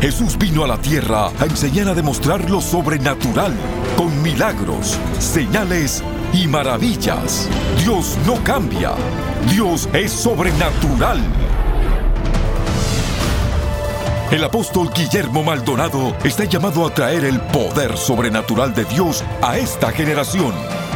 Jesús vino a la tierra a enseñar a demostrar lo sobrenatural, con milagros, señales y maravillas. Dios no cambia. Dios es sobrenatural. El apóstol Guillermo Maldonado está llamado a traer el poder sobrenatural de Dios a esta generación.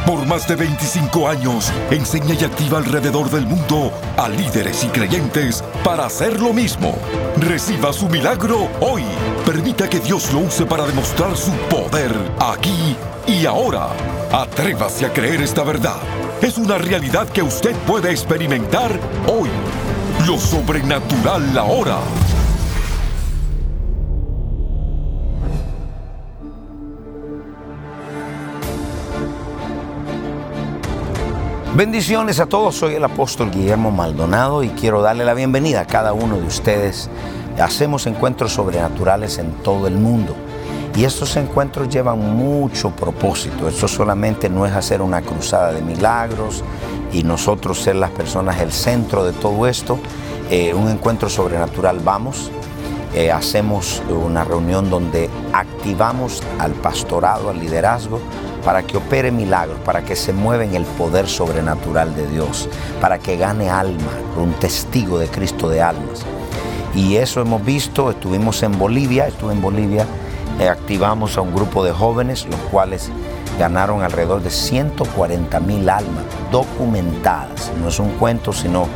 Por más de 25 años, enseña y activa alrededor del mundo a líderes y creyentes para hacer lo mismo. Reciba su milagro hoy. Permita que Dios lo use para demostrar su poder aquí y ahora. Atrévase a creer esta verdad. Es una realidad que usted puede experimentar hoy. Lo sobrenatural ahora. Bendiciones a todos, soy el apóstol Guillermo Maldonado y quiero darle la bienvenida a cada uno de ustedes. Hacemos encuentros sobrenaturales en todo el mundo y estos encuentros llevan mucho propósito. Esto solamente no es hacer una cruzada de milagros y nosotros ser las personas el centro de todo esto. Eh, un encuentro sobrenatural vamos, eh, hacemos una reunión donde activamos al pastorado, al liderazgo, para que opere milagros, para que se mueva en el poder sobrenatural de Dios, para que gane alma, un testigo de Cristo de almas. Y eso hemos visto, estuvimos en Bolivia, estuve en Bolivia, eh, activamos a un grupo de jóvenes, los cuales ganaron alrededor de 140 mil almas documentadas. No es un cuento, sino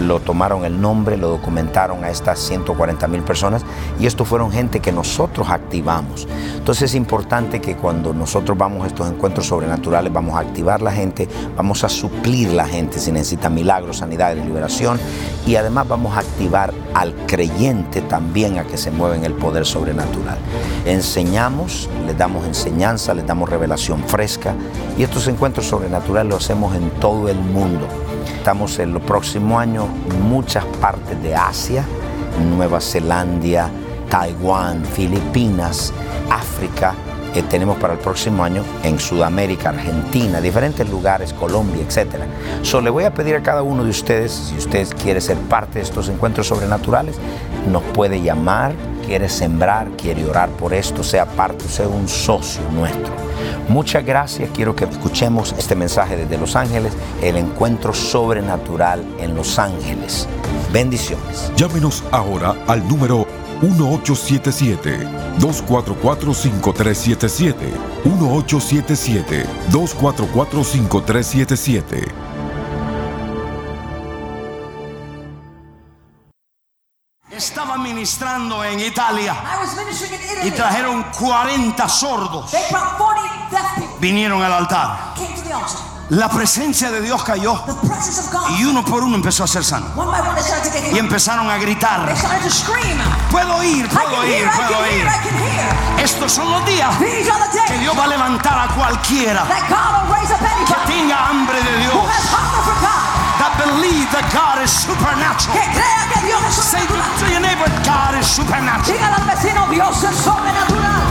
lo tomaron el nombre, lo documentaron a estas 140 mil personas y estos fueron gente que nosotros activamos. Entonces es importante que cuando nosotros vamos a estos encuentros sobrenaturales vamos a activar la gente, vamos a suplir la gente si necesita milagros, sanidad y liberación y además vamos a activar al creyente también a que se mueva en el poder sobrenatural. Enseñamos, les damos enseñanza, les damos revelación fresca y estos encuentros sobrenaturales los hacemos en todo el mundo. Estamos en el próximo año muchas partes de Asia, Nueva Zelanda, Taiwán, Filipinas, África. Eh, tenemos para el próximo año en Sudamérica, Argentina, diferentes lugares, Colombia, etc. So, le voy a pedir a cada uno de ustedes, si usted quiere ser parte de estos encuentros sobrenaturales, nos puede llamar, quiere sembrar, quiere orar por esto, sea parte, sea un socio nuestro. Muchas gracias. Quiero que escuchemos este mensaje desde Los Ángeles, el encuentro sobrenatural en Los Ángeles. Bendiciones. Llámenos ahora al número 1877-244-5377. 1877-244-5377. Ministrando en Italia I was ministering in y trajeron 40 sordos. They brought 40 deaf people Vinieron al altar. La presencia de Dios cayó y uno por uno empezó a ser sano. Y empezaron a gritar. Puedo ir, puedo ir, puedo ir. Estos son los días que Dios va a levantar a cualquiera que tenga hambre de Dios. God is supernatural. Que crea que Dios es Say to, sobrenatural. to your neighbor, God is supernatural. Dígale al vecino, Dios es sobrenatural.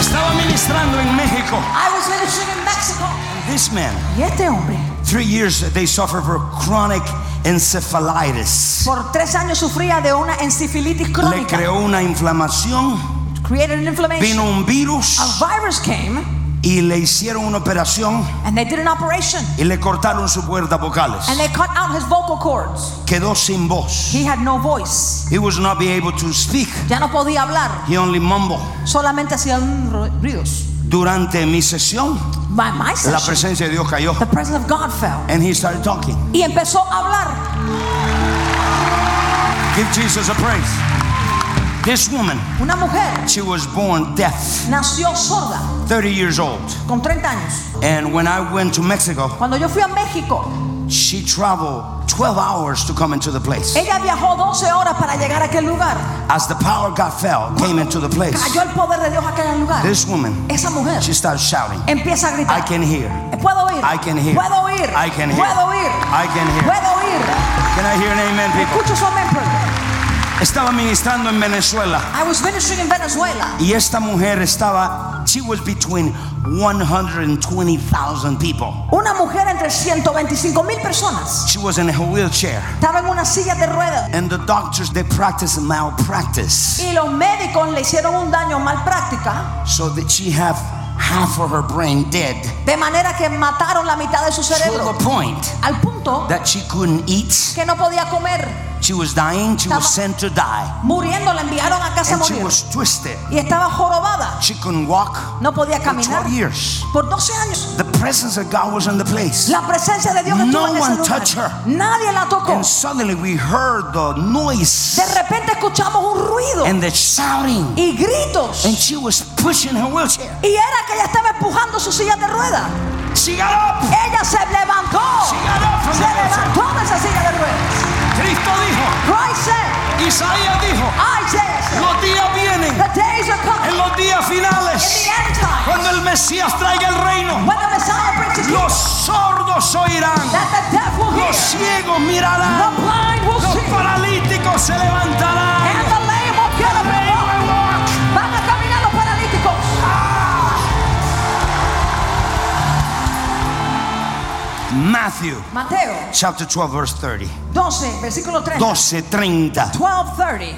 Estaba ministrando en México. I was ministering in Mexico. This man, Y este hombre, three years they suffer from chronic encephalitis. por tres años sufría de una encefalitis Le crónica. creó una inflamación, Created an inflammation. vino un virus A virus came y le hicieron una operación and they did an operation y le cortaron sus cuerdas vocales. and they cut out his vocal cords. Quedó sin voz. He had no voice. He was not be able to speak. Ya no podía hablar. He only mumbled. Solamente ruidos. Durante mi sesión, my la session, presencia de Dios cayó the presence of God fell. and he started talking. Y empezó a hablar. Give Jesus a praise. This woman, Una mujer she was born deaf, nació sorda 30 years old. con 30 años. And when I went to Mexico, Cuando yo fui a México, she traveled 12 hours to come into the place. ella viajó 12 horas para llegar a aquel lugar. As the power of God fell, came into the place. Cayó el poder de Dios a aquel lugar. This woman, Esa mujer she started shouting, empieza a I gritar. can hear. Puedo oír. I can hear. Puedo oír. I can hear. Puedo oír. I can hear. Puedo oír. Can I hear an amen, people? Escucho su amén. Estaba ministrando en Venezuela I was ministering in Venezuela. y esta mujer estaba She was between 120,000 people. Una mujer entre 125 mil personas. She was in her wheelchair. Estaba en una silla de ruedas. And the doctors, they practiced malpractice. Y los médicos le hicieron un daño mal práctica. So that she have half of her brain dead. De manera que mataron la mitad de su To cerebro. the point Al punto that she couldn't eat. que no podía comer. She was dying. She was sent to die. Muriendo, la enviaron a casa a And she morir. was twisted. Y estaba jorobada. She couldn't walk No podía for caminar. 12 years. Por 12 años. The presence of God was in the place. La presencia de Dios No estuvo en ese one lugar. touched her. Nadie la tocó. And suddenly we heard the noise De repente escuchamos un ruido and the shouting. y gritos. And she was pushing her wheelchair. Y era que ella estaba empujando su silla de ruedas. She got up. Ella se levantó. She got up from Se levantó de esa silla de ruedas. Cristo dijo, Christ said, Isaías dijo, Isaiah said, los días vienen the days are coming. en los días In finales the end time, cuando el Mesías traiga el reino. when the Messiah brings his Los sordos oirán, that the deaf will hear, los ciegos the mirarán, blind will los see, paralíticos se levantarán. Matthew Mateo chapter 12 verse 30. 12, versículo 30. 12:30. 12:30.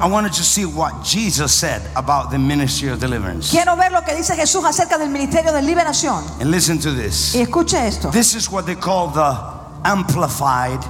I wanted to see what Jesus said about the ministry of deliverance. Quiero ver lo que dice Jesús acerca del ministerio de liberación. And listen to this. Y escuche esto. This is what they call the amplified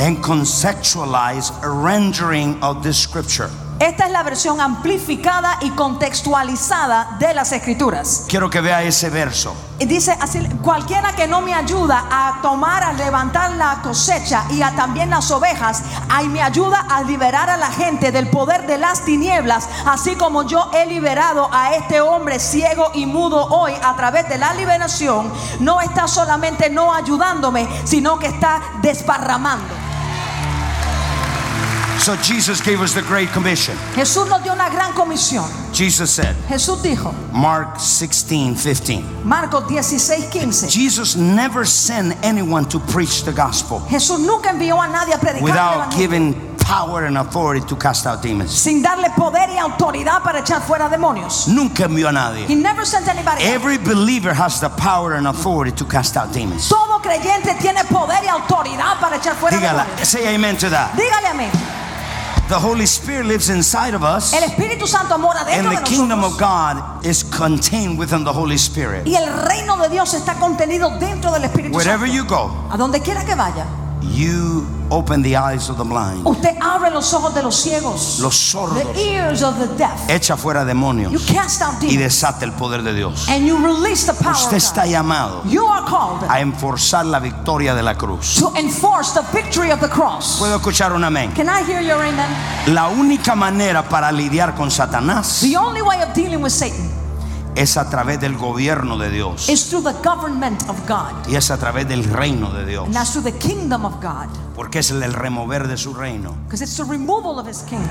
and conceptualized rendering of this scripture. Esta es la versión amplificada y contextualizada de las escrituras. Quiero que vea ese verso. Y dice así, cualquiera que no me ayuda a tomar, a levantar la cosecha y a también las ovejas, ahí me ayuda a liberar a la gente del poder de las tinieblas, así como yo he liberado a este hombre ciego y mudo hoy a través de la liberación, no está solamente no ayudándome, sino que está desparramando. So Jesus gave us the great commission. Jesús nos dio una gran comisión. Jesus said, Jesús dijo, Mark 16, 15. Marcos 16, 15. Jesus never sent anyone to preach the gospel Jesús nunca envió a nadie a predicar without giving power and authority to cast out demons. sin darle poder y autoridad para echar fuera demonios. Nunca envió a nadie. He never sent anybody. Every believer has the power and authority to cast out demons. Todo creyente tiene poder y autoridad para echar fuera Dígala, demonios. say amen to that. Dígale a mí. The Holy Spirit lives inside of us, El Espíritu Santo mora dentro and the de kingdom of. God is contained within the Holy Spirit. Y el reino de Dios está contenido dentro del Espíritu Wherever Santo. you go, A donde quiera que vaya, you open the eyes of the blind, usted abre los ojos de los ciegos. los sordos, The ears of the deaf. echa fuera You demonios cast out y demons. desata el poder de Dios. And you release the power Usted está llamado You are called a enforzar la victoria de la cruz. to enforce the victory of the cross. ¿Puedo escuchar un amén? Can I hear your amen? La única manera para lidiar con Satanás The only way of dealing with Satan es a través del gobierno de Dios is through the government of God. y es a través del reino de Dios, And that's through the kingdom of God. porque es el remover de su reino. Because it's the removal of his kingdom.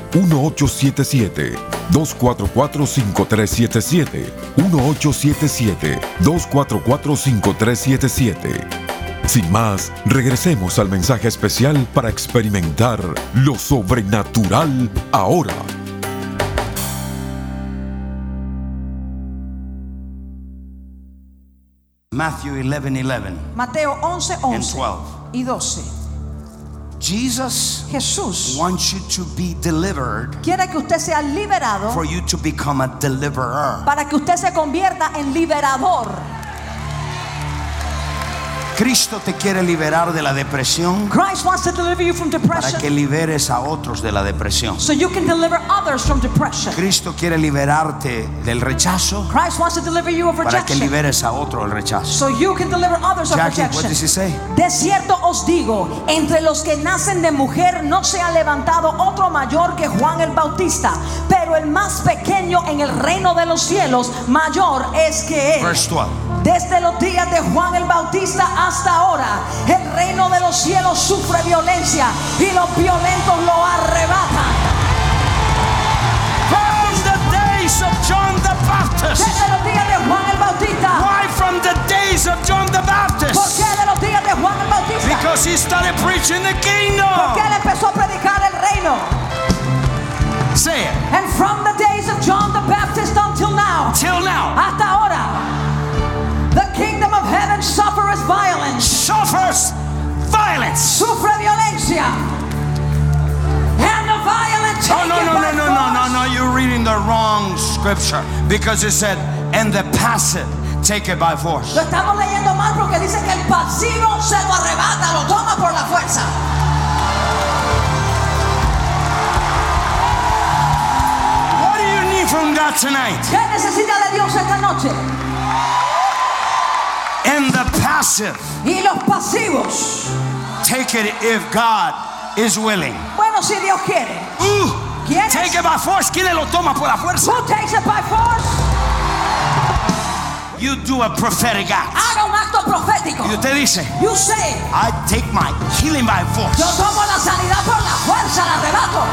1877-244-5377. 1877-244-5377. Sin más, regresemos al mensaje especial para experimentar lo sobrenatural ahora. Matthew 11, 11 Mateo 11, and 11 12. y 12. Jesus Jesús wants you to be delivered quiere que usted sea liberado for you to become a deliverer. para que usted se convierta en liberador. Cristo te quiere liberar de la depresión Christ wants to deliver you from para depression que liberes a otros de la depresión. so you can deliver others from depression. Cristo quiere liberarte del rechazo Christ wants to deliver you of para que rejection liberes a otro del rechazo. so you can deliver others of Jackie, what rejection. De cierto os digo, entre los que nacen de mujer no se ha levantado otro mayor que Juan el Bautista, pero el más pequeño en el reino de los cielos mayor es que él. Verse 12. Desde los días de Juan el Bautista hasta ahora, el reino de los cielos sufre violencia y los violentos lo arrebatan. From the days of John the Baptist. Desde los días de Juan el Bautista. Why from the days of John the ¿Por Baptist? qué de los días de Juan el Bautista? Because he started preaching the Porque kingdom. él empezó a predicar el reino. Say it. And from the days violence, Suffers violence. sufre violencia. And the violent Oh, no, no, no, no, no, no, no. You're reading the wrong scripture because it said, and the passive take it by force. Lo estamos leyendo mal porque dice que el pasivo se lo arrebata, lo toma por la fuerza. What do you need from God tonight? ¿Qué necesita de Dios esta noche? And the passive Y los pasivos. take it if God is willing. Bueno, si Dios quiere. Ooh, ¿Quién es? take it by force. ¿Quién lo toma por la fuerza? Who takes it by force? You do a prophetic act. Haga un acto profético. Y usted dice, You say, I take my healing by force. yo tomo la sanidad por la fuerza, la arrebato.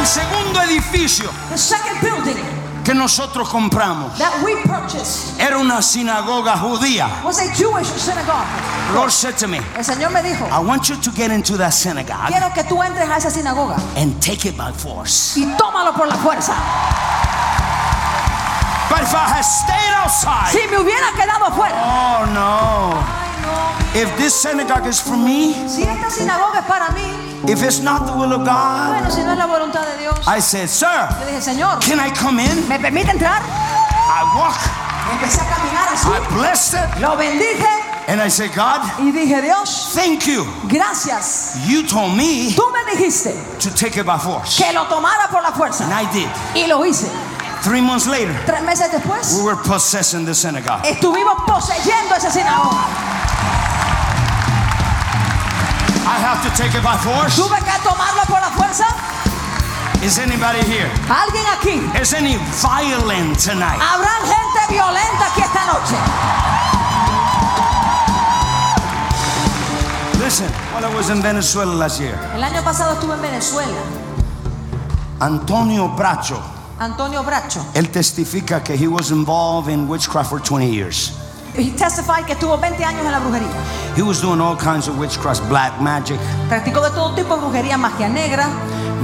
El segundo edificio The second building que nosotros compramos that we purchased era una sinagoga judía. was a Jewish synagogue. Lord said to me, El Señor me dijo, I want you to get into that synagogue quiero que tú entres a esa sinagoga and take it by force. y tómalo por la fuerza. But if I had stayed outside, Si me hubiera quedado afuera. oh no. If this synagogue is for me, Si esta sinagoga es para mí, if it's not the will of God, bueno, si no es la voluntad de Dios. I said, Sir, Yo dije, Señor, can I come in? ¿me permite entrar? I walk, Empecé a caminar así. I blessed it, Lo bendije and I said, God, y dije, Dios, thank you. gracias. You told me Tú me dijiste to take it by force. que lo tomara por la fuerza. And I did. Y lo hice. Three months later, Tres meses después, we were possessing the synagogue. estuvimos poseyendo esa sinagoga. I have to take it by force. Tuve que tomarlo por la fuerza. Is anybody here? Alguien aquí. Is any violent tonight? Habrá gente violenta aquí esta noche. Listen, when I was in Venezuela last year, El año pasado estuve en Venezuela. Antonio Bracho, Antonio Bracho. él testifica que he was involved in witchcraft for 20 years. He testified que estuvo 20 años en la brujería. He was doing all kinds of witchcraft, black magic. Practicó de todo tipo de brujería, magia negra.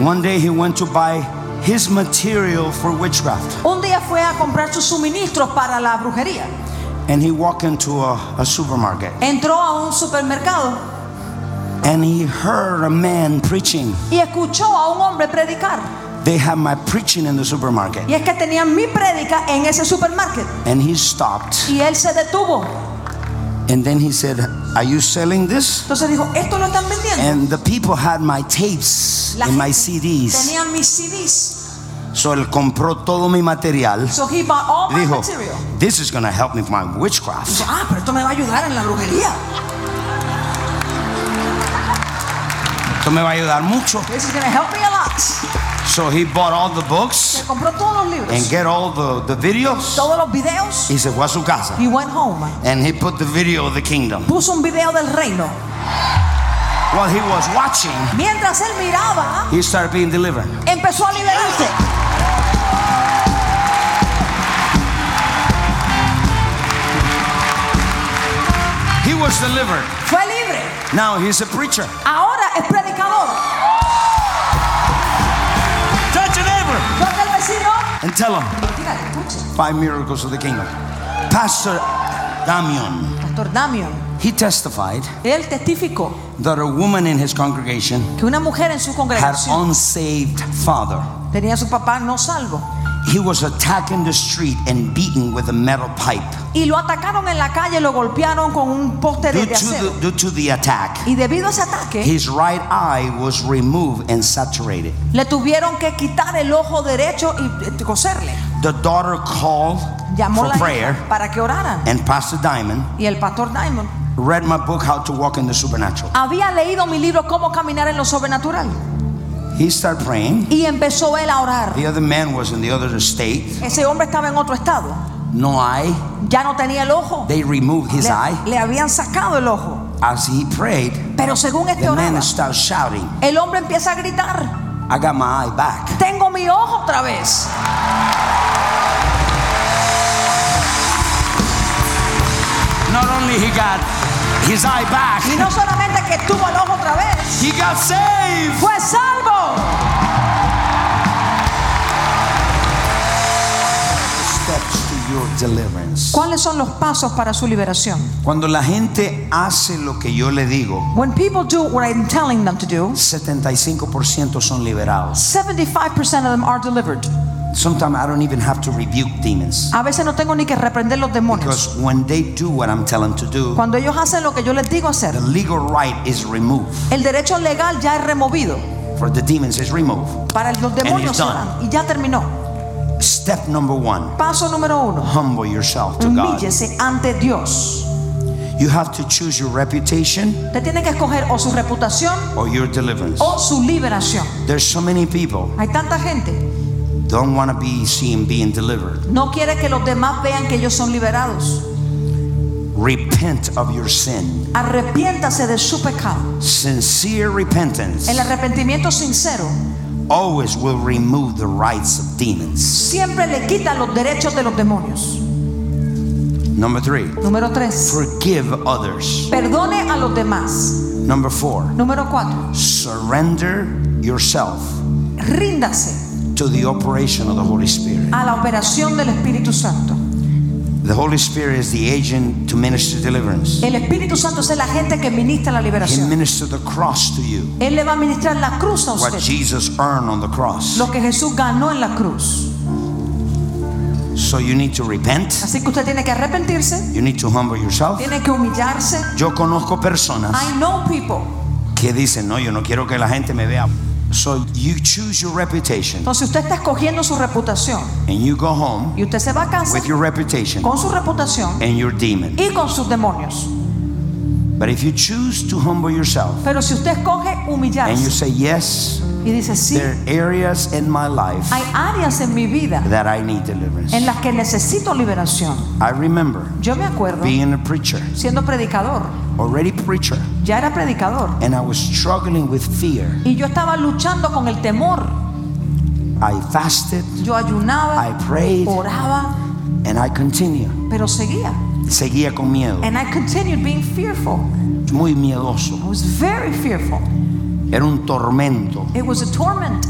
One day he went to buy his material for witchcraft. Un día fue a comprar sus suministros para la brujería. And he walked into a, a supermarket Entró a un supermercado and he heard a man preaching. y escuchó a un hombre predicar. They have my preaching in the supermarket. Y es que tenían mi prédica en ese supermercado. And he stopped. Y él se detuvo. And then he said, Are you selling this? Entonces dijo, ¿esto lo están vendiendo? And the people had my tapes La and my CDs. Tenían mis CDs. So él compró todo mi material. So he bought all my Dijo, material. This is going to help me with my Dice, witchcraft. ah, pero esto me va a ayudar en la brujería. Esto me va a ayudar mucho. This is going to help me a lot. So he bought all the books compró todos los and get all the, the videos. todos los videos. Y se fue a su casa. He went home. And he put the video of the kingdom. Puso un video del reino. While he was watching, Mientras él miraba, he started being delivered. empezó a liberarse. He was delivered. Fue libre. Now he's a preacher. Ahora es predicador. And tell escuche. five miracles of the kingdom. Pastor Damian, Pastor Damian, he testified él testificó that a woman in his congregation que una mujer en su had congregación unsaved father. tenía a su papá no salvo. He was attacked in the street and beaten with a metal pipe. Y lo atacaron en la calle, lo golpearon con un poste de, Due de to acero. the, due to the attack, Y debido a ese ataque, his right eye was removed and saturated. le tuvieron que quitar el ojo derecho y eh, coserle. The daughter called Llamó for la prayer, para que oraran. and Pastor Diamond Y el pastor Diamond read my book, How to Walk in the Supernatural. había leído mi libro Cómo caminar en lo sobrenatural. He started praying. Y empezó él a orar. The other man was in the other state. Ese hombre estaba en otro estado. No eye. Ya no tenía el ojo. They removed his eye. Le, le habían sacado el ojo. As he prayed, Pero según este the man oraba, started shouting, el hombre empieza a gritar. I got my eye back. Tengo mi ojo otra vez. Not only he got his eye back, Y no solamente que tuvo el ojo otra vez, he got saved. fue salvo. Steps to your deliverance. ¿Cuáles son los pasos para su liberación? Cuando la gente hace lo que yo le digo, When people do what I'm telling them to do, 75% son liberados. 75% of them are delivered. Sometimes I don't even have to rebuke demons. A veces no tengo ni que reprender los demonios. Because when they do what I'm telling them to do, Cuando ellos hacen lo que yo les digo hacer, the legal right is removed. el derecho legal ya es removido. For the demons is removed. Para los demonios. Y ya terminó. Step number one, Paso número uno. humble yourself to God. Ante Dios. You have to choose your reputation tiene que escoger o su reputación or your deliverance. o su liberación. There's so many people Hay tanta gente. Don't want to be seen being delivered. No quiere que los demás vean que ellos son liberados. Repent of your sin. Arrepiéntase de su pecado. Sincere repentance El arrepentimiento sincero always will remove the rights of demons. siempre le quita los derechos de los demonios. Number three, Número 3. forgive others. Perdone a los demás. Number four, Número 4. surrender yourself Ríndase to the operation of the Holy Spirit. a la operación del Espíritu Santo. The Holy Spirit is the agent to minister deliverance. El Espíritu Santo es el agente que ministra la He liberación. ministered the cross to you. Él le va a ministrar la cruz a What usted. Jesus earned on the cross. Lo que Jesús ganó en la cruz. So you need to repent. Así que usted tiene que arrepentirse, You need to humble yourself. tiene que humillarse. Yo conozco personas I know people. que dicen, no, yo no quiero que la gente me vea. So you choose your reputation Entonces usted está escogiendo su reputación and you go home y usted se va a casa with your reputation con su reputación and your demon. y con sus demonios. But if you choose to humble yourself Pero si usted escoge and you say, yes, y dice, sí, there are areas in my life hay áreas en mi vida that I need deliverance. en las que necesito liberación. I remember Yo me acuerdo being a preacher, siendo predicador, already preacher, ya era predicador and I was struggling with fear. y yo estaba luchando con el temor. I fasted, Yo ayunaba, I prayed, oraba, and I continued. pero seguía. Seguía con miedo, And I continued being fearful. muy miedoso. I was very fearful. Era un tormento It was a torment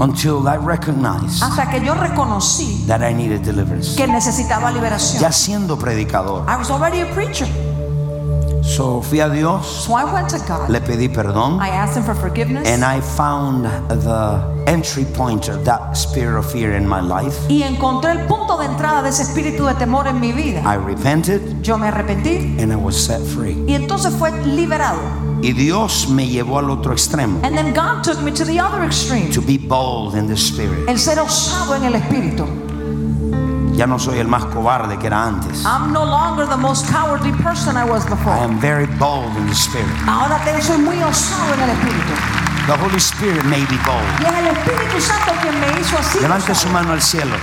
until I recognized hasta que yo reconocí that I needed deliverance. que necesitaba liberación. Ya siendo predicador. I was already a preacher. So fui a Dios, So I went to God. le pedí perdón, I asked him for forgiveness. and I found the entry point of that spirit of fear in my life. y encontré el punto de entrada de ese espíritu de temor en mi vida. I repented Yo me arrepentí and I was set free. y entonces fue liberado. Y Dios me llevó al otro extremo, And then God took me to the other extreme. to be bold in the spirit. El ser osado en el espíritu. Ya no soy el más cobarde que era antes. I'm no longer the most cowardly person I was I before. am very bold in the spirit. Ahora soy muy osado en el espíritu. The Holy Spirit made me bold. Y es el Espíritu Santo quien me hizo así. Levante su mano al cielo.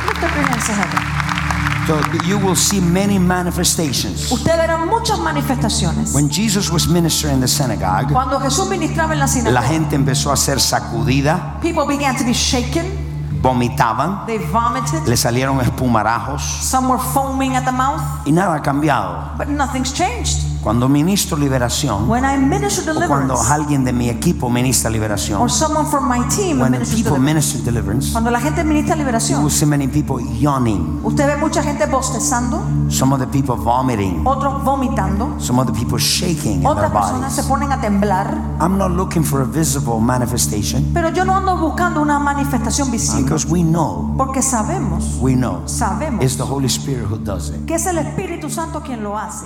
So you will see many manifestations. Usted verá muchas manifestaciones. When Jesus was ministering in the synagogue, Cuando Jesús ministraba en la la sinagoga, gente empezó a ser sacudida, people began to be shaken. vomitaban, They vomited. le salieron espumarajos Some were foaming at the mouth, y nada ha cambiado. but nothing's changed. Cuando ministro liberación, when I minister o cuando alguien de mi equipo ministra liberación, or someone from my team when ministers people minister deliverance, cuando la gente ministra you will liberación, see many people yawning, usted ve mucha gente bostezando, some of the people vomiting, otros vomitando, some of the people shaking in their otras personas se bodies. ponen a temblar. I'm not looking for a visible manifestation Pero yo no ando buscando una manifestación visible, because we know, porque sabemos, we know, sabemos it's the Holy Spirit who does it. que es el Espíritu Santo quien lo hace.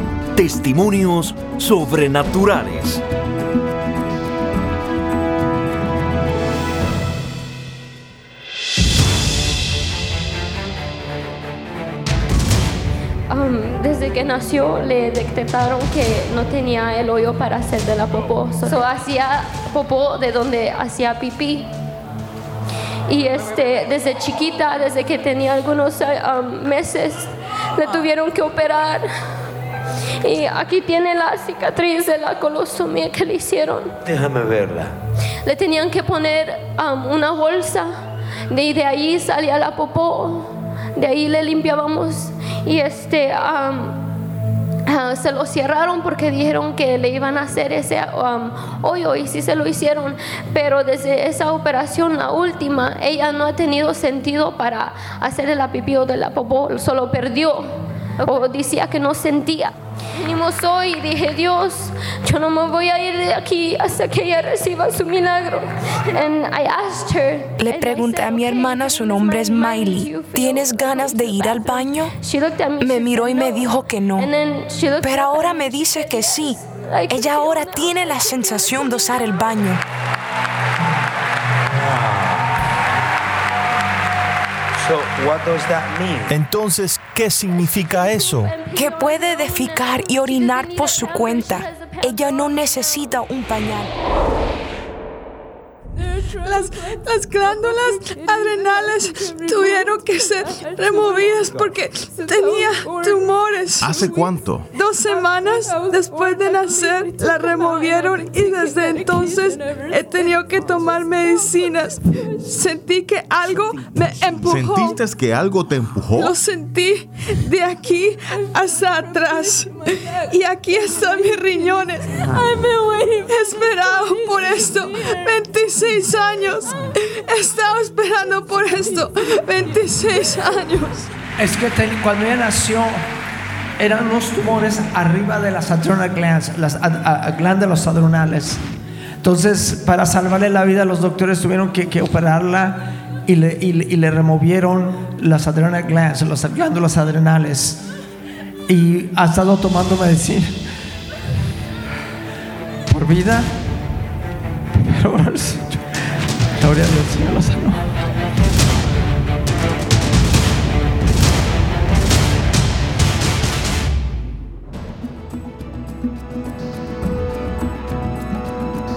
testimonios sobrenaturales. Desde que nació le detectaron que no tenía el hoyo para hacer de la popó. So, hacía popó de donde hacía pipí. Y este, desde chiquita, desde que tenía algunos eh, meses, le tuvieron que operar. Y aquí tiene la cicatriz de la colostomía que le hicieron. Déjame verla. Le tenían que poner um, una bolsa y de ahí salía la popó, de ahí le limpiábamos y este um, ah, se lo cerraron porque dijeron que le iban a hacer ese um, hoyo y sí se lo hicieron, pero desde esa operación, la última, ella no ha tenido sentido para hacerle la pipí o de la popó, solo perdió o decía que no sentía. Venimos hoy y dije, Dios, yo no me voy a ir de aquí hasta que ella reciba su milagro. And I asked her, Le pregunté a mi "Okay, hermana, su nombre es Miley, ¿tienes ganas de ir al bathroom?" baño? Me, miró y me dijo que no. Pero ahora me dice que sí. "I can Ella ahora now." tiene la sensación de usar el baño. So, what does that mean? Entonces, ¿qué significa eso? Que puede defecar y orinar por su cuenta. Ella no necesita un pañal. Las, las glándulas adrenales tuvieron que ser removidas porque tenía tumores. ¿Hace cuánto? Dos semanas después de nacer la removieron y desde entonces he tenido que tomar medicinas. Sentí que algo me empujó. ¿Sentiste que algo te empujó? Lo sentí de aquí hasta atrás. Y aquí están mis riñones. He esperado por esto 26 años. He estado esperando por esto 26 años. Es que cuando ella nació, eran unos tumores arriba de las adrenal glands, las glándulas adrenales. Entonces, para salvarle la vida, los doctores tuvieron que, que operarla y le removieron las adrenal glands, las glándulas adrenales. Y ha estado tomando medicina por vida. Pero ahora el Señor- gloria a Dios, Señor lo sanó.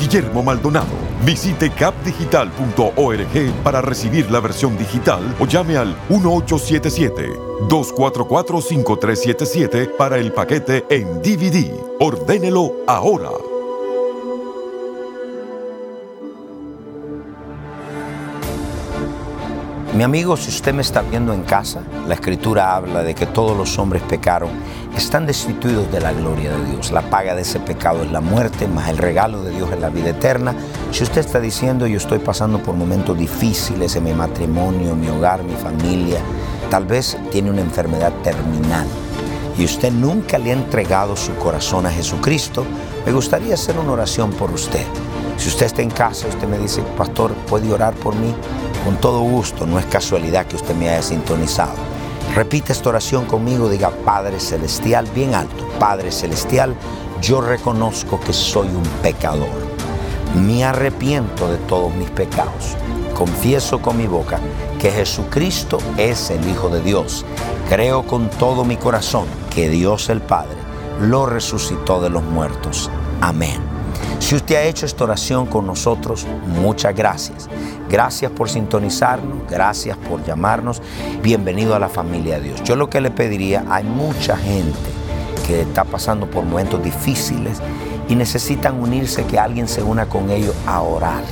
Guillermo Maldonado. Visite capdigital.org para recibir la versión digital o llame al 1877-244-5377 para el paquete en DVD. Ordénelo ahora. Mi amigo, si usted me está viendo en casa, la escritura habla de que todos los hombres pecaron, están destituidos de la gloria de Dios. La paga de ese pecado es la muerte, más el regalo de Dios es la vida eterna. Si usted está diciendo yo estoy pasando por momentos difíciles en mi matrimonio, mi hogar, mi familia, tal vez tiene una enfermedad terminal y usted nunca le ha entregado su corazón a Jesucristo, me gustaría hacer una oración por usted. Si usted está en casa, usted me dice, pastor, ¿puede orar por mí? Con todo gusto, no es casualidad que usted me haya sintonizado. Repite esta oración conmigo, diga Padre Celestial, bien alto. Padre Celestial, yo reconozco que soy un pecador. Me arrepiento de todos mis pecados. Confieso con mi boca que Jesucristo es el Hijo de Dios. Creo con todo mi corazón que Dios el Padre lo resucitó de los muertos. Amén. Si usted ha hecho esta oración con nosotros, muchas gracias. Gracias por sintonizarnos, gracias por llamarnos. Bienvenido a la familia de Dios. Yo lo que le pediría, hay mucha gente que está pasando por momentos difíciles y necesitan unirse, que alguien se una con ellos a orar.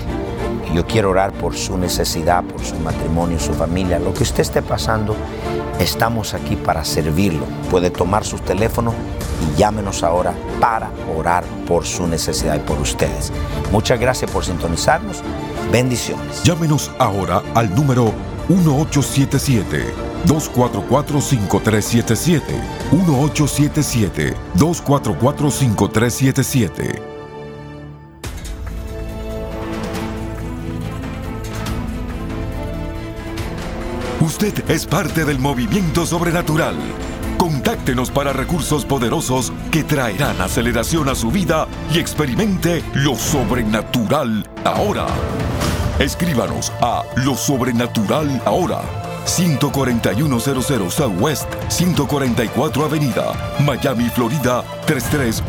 Yo quiero orar por su necesidad, por su matrimonio, su familia, lo que usted esté pasando. Estamos aquí para servirlo. Puede tomar sus teléfonos y llámenos ahora para orar por su necesidad y por ustedes. Muchas gracias por sintonizarnos. Bendiciones. Llámenos ahora al número 1877-244-5377. 1877-244-5377. Usted es parte del movimiento sobrenatural. Contáctenos para recursos poderosos que traerán aceleración a su vida y experimente lo sobrenatural ahora. Escríbanos a Lo Sobrenatural Ahora, 14100 Southwest 144 Avenida, Miami, Florida